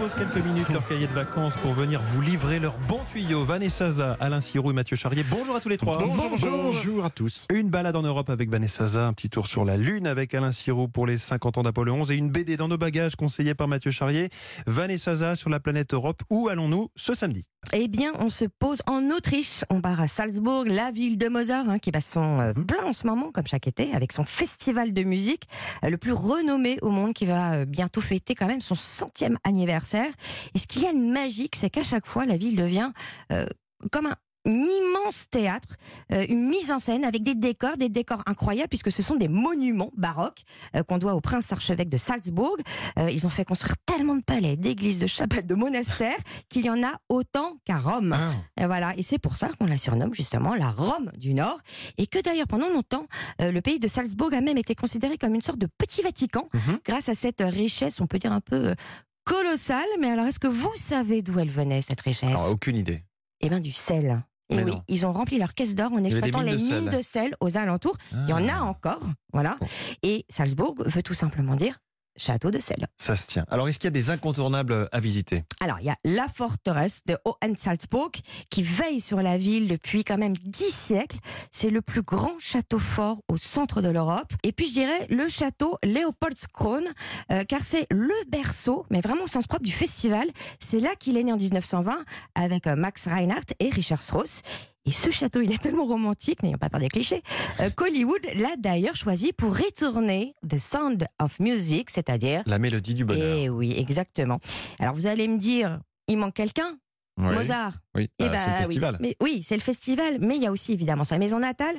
pose quelques minutes leur cahier de vacances pour venir vous livrer leurs bons tuyaux. Vanessa Zaza, Alain Sirou et Mathieu Charrier. Bonjour à tous les trois. Bonjour, à tous. Une balade en Europe avec Vanessa un petit tour sur la Lune avec Alain Sirou pour les 50 ans d'Apollo 11 et une BD dans nos bagages conseillée par Mathieu Charrier. Vanessa sur la planète Europe. Où allons-nous ce samedi? Eh bien, on se pose en Autriche. On part à Salzbourg, la ville de Mozart, hein, qui bat son euh, plein en ce moment, comme chaque été, avec son festival de musique, euh, le plus renommé au monde, qui va euh, bientôt fêter quand même son centième anniversaire. Et ce qu'il y a de magique, c'est qu'à chaque fois, la ville devient comme un immense théâtre, euh, une mise en scène avec des décors, des décors incroyables puisque ce sont des monuments baroques euh, qu'on doit au prince archevêque de Salzbourg. Euh, ils ont fait construire tellement de palais, d'églises, de chapelles, de monastères qu'il y en a autant qu'à Rome. Et voilà, et c'est pour ça qu'on la surnomme justement la Rome du Nord et que d'ailleurs pendant longtemps le pays de Salzbourg a même été considéré comme une sorte de petit Vatican Mhm. grâce à cette richesse, on peut dire un peu colossale. Mais alors est-ce que vous savez d'où elle venait cette richesse? Alors, Aucune idée. eh bien, du sel. Mais oui, non. ils ont rempli leur caisse d'or en exploitant les mines de sel aux alentours. Il y en a Ah, encore, voilà. Bon. Et Salzbourg veut tout simplement dire château de sel. Ça se tient. Alors, est-ce qu'il y a des incontournables à visiter? Alors, il y a la forteresse de Hohensalzburg qui veille sur la ville depuis quand même dix siècles. C'est le plus grand château fort au centre de l'Europe. Et puis, je dirais le château Leopoldskron, euh, car c'est le berceau, mais vraiment au sens propre du festival. C'est là qu'il est né en 1920 avec euh, Max Reinhardt et Richard Strauss. Et ce château, il est tellement romantique, n'ayons pas peur des clichés, euh, qu'Hollywood l'a d'ailleurs choisi pour retourner The Sound of Music, c'est-à-dire La mélodie du bonheur. eh oui, exactement. Alors vous allez me dire, il manque quelqu'un? Oui. Mozart? Oui, Eh bah, ben, c'est le oui. festival. Mais oui, c'est le festival, mais il y a aussi évidemment sa maison natale.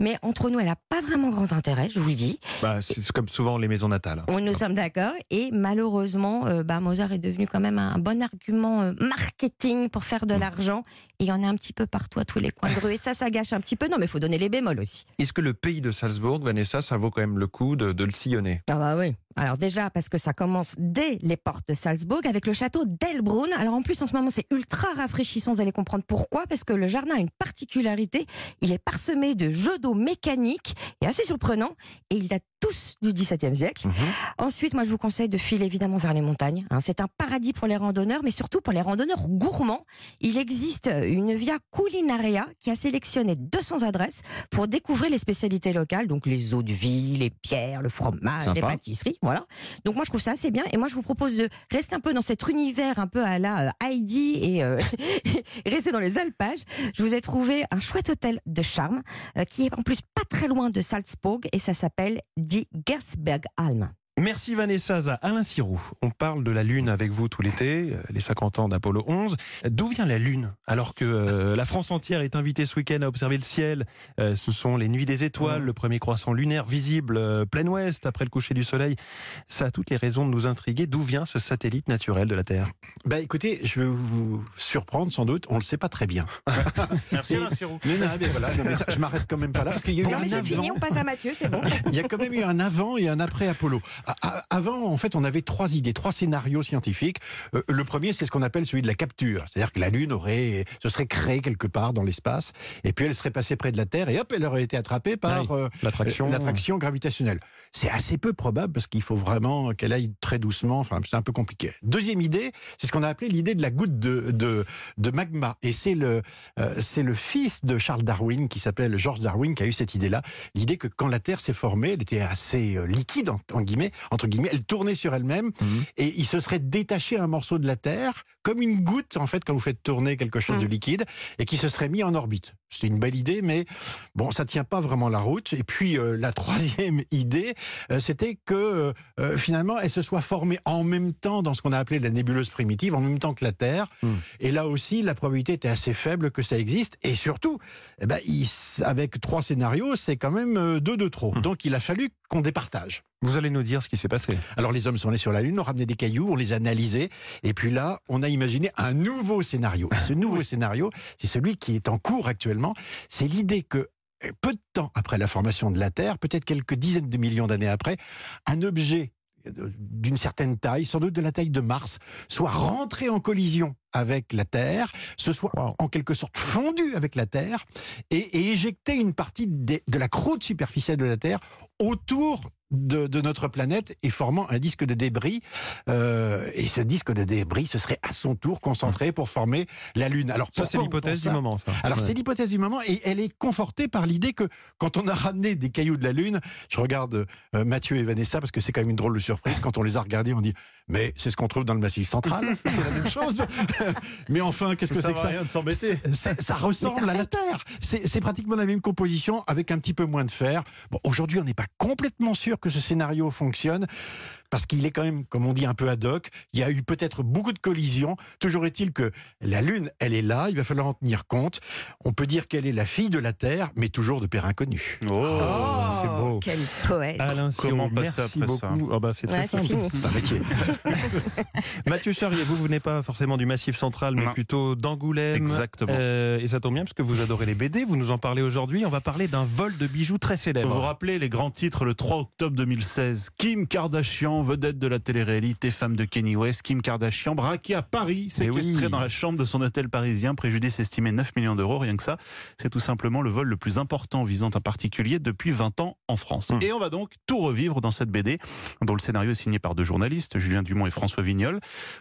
Mais entre nous, elle n'a pas vraiment grand intérêt, je vous le dis. Bah, c'est comme souvent les maisons natales. On, nous sommes d'accord. Et malheureusement, euh, bah, Mozart est devenu quand même un bon argument euh, marketing pour faire de Mm. l'argent. Et il y en a un petit peu partout à tous les coins de rue. Et ça, ça gâche un petit peu. Non, mais il faut donner les bémols aussi. Est-ce que le pays de Salzbourg, Vanessa, ça vaut quand même le coup de, de le sillonner? Ah bah oui. Alors déjà parce que ça commence dès les portes de Salzbourg avec le château d'Elbrunn. Alors en plus en ce moment c'est ultra rafraîchissant, vous allez comprendre pourquoi parce que le jardin a une particularité, il est parsemé de jeux d'eau mécaniques et assez surprenant et ils datent tous du XVIIe siècle. Mhm. Ensuite, moi je vous conseille de filer évidemment vers les montagnes. hein. C'est un paradis pour les randonneurs mais surtout pour les randonneurs gourmands. Il existe une via culinaria qui a sélectionné 200 adresses pour découvrir les spécialités locales, donc les eaux de vie, les pierres, le fromage, Sympa. les pâtisseries, voilà. Donc moi je trouve ça assez bien et moi je vous propose de rester un peu dans cet univers un peu à la euh, Heidi et euh, rester dans les alpages. Je vous ai trouvé un chouette hôtel de charme euh, qui est en plus pas très loin de Salzbourg et ça s'appelle Die Gersbergalm. Merci Vanessa Za. Alain Sirou, on parle de la Lune avec vous tout l'été, euh, les 50 ans d'Apollo 11. D'où vient la Lune Alors que euh, la France entière est invitée ce week-end à observer le ciel, Euh, ce sont les nuits des étoiles, le premier croissant lunaire visible euh, plein ouest après le coucher du soleil. Ça a toutes les raisons de nous intriguer. D'où vient ce satellite naturel de la Terre? Bah écoutez, je vais vous surprendre sans doute, on le sait pas très bien. Merci Alain Sirou. Mais non, mais voilà, non, mais ça, je m'arrête quand même pas là parce qu'il y a eu Non un mais c'est avant. fini, on passe à Mathieu, c'est bon. Il y a quand même eu un avant et un après Apollo. Avant, en fait, on avait trois idées, trois scénarios scientifiques. Euh, le premier, c'est ce qu'on appelle celui de la capture, c'est-à-dire que la Lune aurait, se serait créée quelque part dans l'espace, et puis elle serait passée près de la Terre, et hop, elle aurait été attrapée par Oui, euh, L'attraction. gravitationnelle. C'est assez peu probable parce qu'il faut vraiment qu'elle aille très doucement. Enfin, c'est un peu compliqué. Deuxième idée, c'est ce qu'on a appelé l'idée de la goutte de, de, de magma. Et c'est le, euh, c'est le fils de Charles Darwin qui s'appelle George Darwin qui a eu cette idée-là. L'idée que quand la Terre s'est formée, elle était assez euh, liquide, en, en guillemets, entre guillemets, elle tournait sur elle-même Mhm. et il se serait détaché un morceau de la Terre comme une goutte, en fait, quand vous faites tourner quelque chose de Mhm. liquide et qui se serait mis en orbite. C'est une belle idée, mais bon, ça tient pas vraiment la route. Et puis euh, la troisième idée, euh, c'était que euh, finalement, elle se soit formée en même temps dans ce qu'on a appelé la nébuleuse primitive, en même temps que la Terre. Hmm. Et là aussi, la probabilité était assez faible que ça existe. Et surtout, eh ben, il avec trois scénarios, c'est quand même deux de trop. Hmm. Donc il a fallu qu'on départage. Vous allez nous dire ce qui s'est passé. Alors les hommes sont allés sur la Lune, ont ramené des cailloux, on les a analysés, et puis là, on a imaginé un nouveau scénario. Et ce nouveau scénario, c'est celui qui est en cours actuellement. C'est l'idée que euh, peu de temps après la formation de la Terre, peut-être quelques dizaines de millions d'années après, un objet euh, d'une certaine taille, sans doute de la taille de Mars, soit rentré en collision avec la Terre, se soit Wow. en quelque sorte fondu avec la Terre et, et éjecté une partie des- de la croûte superficielle de la Terre autour de, de notre planète et formant un disque de débris. Euh, et ce disque de débris, ce serait à son tour concentré pour former la Lune. Alors Ça, c'est l'hypothèse du moment, ça. alors Ouais. c'est l'hypothèse du moment et elle est confortée par l'idée que quand on a ramené des cailloux de la Lune, je regarde euh, Mathieu et Vanessa parce que c'est quand même une drôle de surprise. Quand on les a regardés, on dit mais c'est ce qu'on trouve dans le Massif central, c'est la même chose. mais enfin, qu'est-ce que c'est que ça rien de s'embêter. Ça ressemble à la Terre. C'est c'est pratiquement la même composition avec un petit peu moins de fer. Bon, aujourd'hui, on n'est pas complètement sûr que ce scénario fonctionne parce qu'il est quand même, comme on dit, un peu ad hoc. Il y a eu peut-être beaucoup de collisions. Toujours est-il que la Lune, elle est là. Il va falloir en tenir compte. On peut dire qu'elle est la fille de la Terre, mais toujours de père inconnu. Oh, c'est beau. Quel poète. Alain Comment passer merci après ça. Ah bah, c'est très Ouais, c'est simple. fini. C'est un métier. Mathieu Charrier, vous venez pas forcément du Massif central, mais Non. plutôt d'Angoulême. Exactement. Euh, et ça tombe bien parce que vous adorez les BD. Vous nous en parlez aujourd'hui. On va parler d'un vol de bijoux très Vous vous célèbre. rappelez les grands titres le 3 octobre 2016 Kim Kardashian, vedette de la télé-réalité femme de Kenny West, Kim Kardashian braquée à Paris, séquestrée oui. dans la chambre de son hôtel parisien, préjudice estimé 9 millions d'euros, rien que ça. C'est tout simplement le vol le plus important visant un particulier depuis 20 ans en France. Hum. Et on va donc tout revivre dans cette BD, dont le scénario est signé par deux journalistes, Julien Dumont et François Vignol.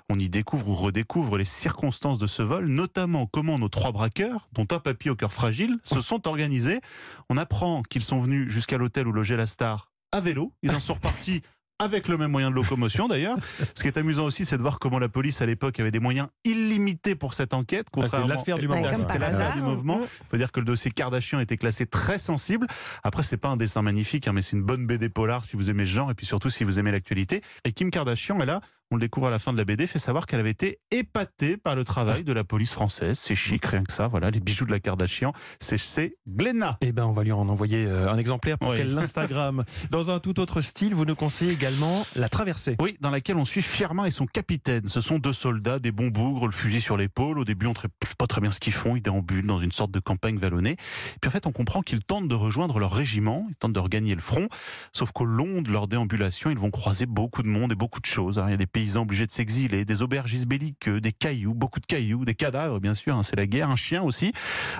On y découvre ou redécouvre les circonstances de ce vol, notamment comment nos trois braqueurs, dont un papy au cœur fragile, se sont organisés. On apprend qu'ils sont venus jusqu'à l'hôtel où logeait la star à vélo. Ils en sont repartis avec le même moyen de locomotion d'ailleurs. Ce qui est amusant aussi, c'est de voir comment la police à l'époque avait des moyens illimités pour cette enquête. Ah, Contrairement l'affaire du moment. comme c'était l'affaire du mouvement. Il faut dire que le dossier Kardashian était classé très sensible. Après, c'est pas un dessin magnifique, hein, mais c'est une bonne BD polar si vous aimez ce genre et puis surtout si vous aimez l'actualité. Et Kim Kardashian, elle a, on le découvre à la fin de la BD, fait savoir qu'elle avait été épatée par le travail de la police française. C'est chic, rien que ça. Voilà, les bijoux de la Kardashian, c'est chez Glenna. Eh ben, on va lui en envoyer euh, un exemplaire pour Oui. qu'elle l'Instagram. Dans un tout autre style, vous nous conseillez également la traversée. Oui, dans laquelle on suit Firmin et son capitaine. Ce sont deux soldats, des bons bougres, le fusil sur l'épaule. Au début, on ne sait pas très bien ce qu'ils font. Ils déambulent dans une sorte de campagne vallonnée. Puis en fait, on comprend qu'ils tentent de rejoindre leur régiment, ils tentent de regagner le front. Sauf qu'au long de leur déambulation, ils vont croiser beaucoup de monde et beaucoup de choses. Alors, il y a des paysans obligés de s'exiler, des aubergistes belliqueux, des cailloux, beaucoup de cailloux, des cadavres, bien sûr. hein, c'est la guerre, un chien aussi.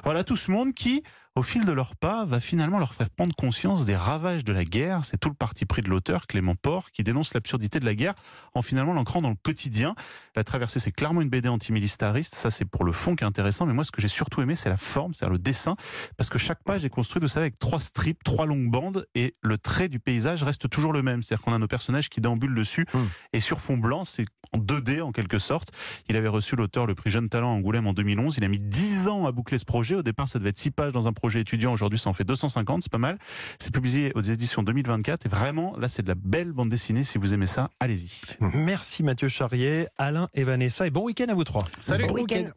Voilà tout ce monde qui, au fil de leur pas, va finalement leur faire prendre conscience des ravages de la guerre. C'est tout le parti pris de l'auteur, Clément Port, qui dénonce l'absurdité de la guerre en finalement l'ancrant dans le quotidien. La traversée, c'est clairement une BD antimilitariste. Ça, c'est pour le fond qui est intéressant. Mais moi, ce que j'ai surtout aimé, c'est la forme, c'est-à-dire le dessin. Parce que chaque page est construite, vous savez, avec trois strips, trois longues bandes. Et le trait du paysage reste toujours le même. C'est-à-dire qu'on a nos personnages qui déambulent dessus. Mm. Et sur fond blanc, c'est en 2D en quelque sorte. Il avait reçu l'auteur le prix Jeune Talent à Angoulême en 2011. Il a mis 10 ans à boucler ce projet. Au départ, ça devait être 6 pages dans un projet étudiant. Aujourd'hui, ça en fait 250. C'est pas mal. C'est publié aux éditions 2024. Et vraiment, là, c'est de la belle bande dessinée. Si vous aimez ça, allez-y. Merci Mathieu Charrier, Alain et Vanessa. Et bon week-end à vous trois. Salut Bon week-end.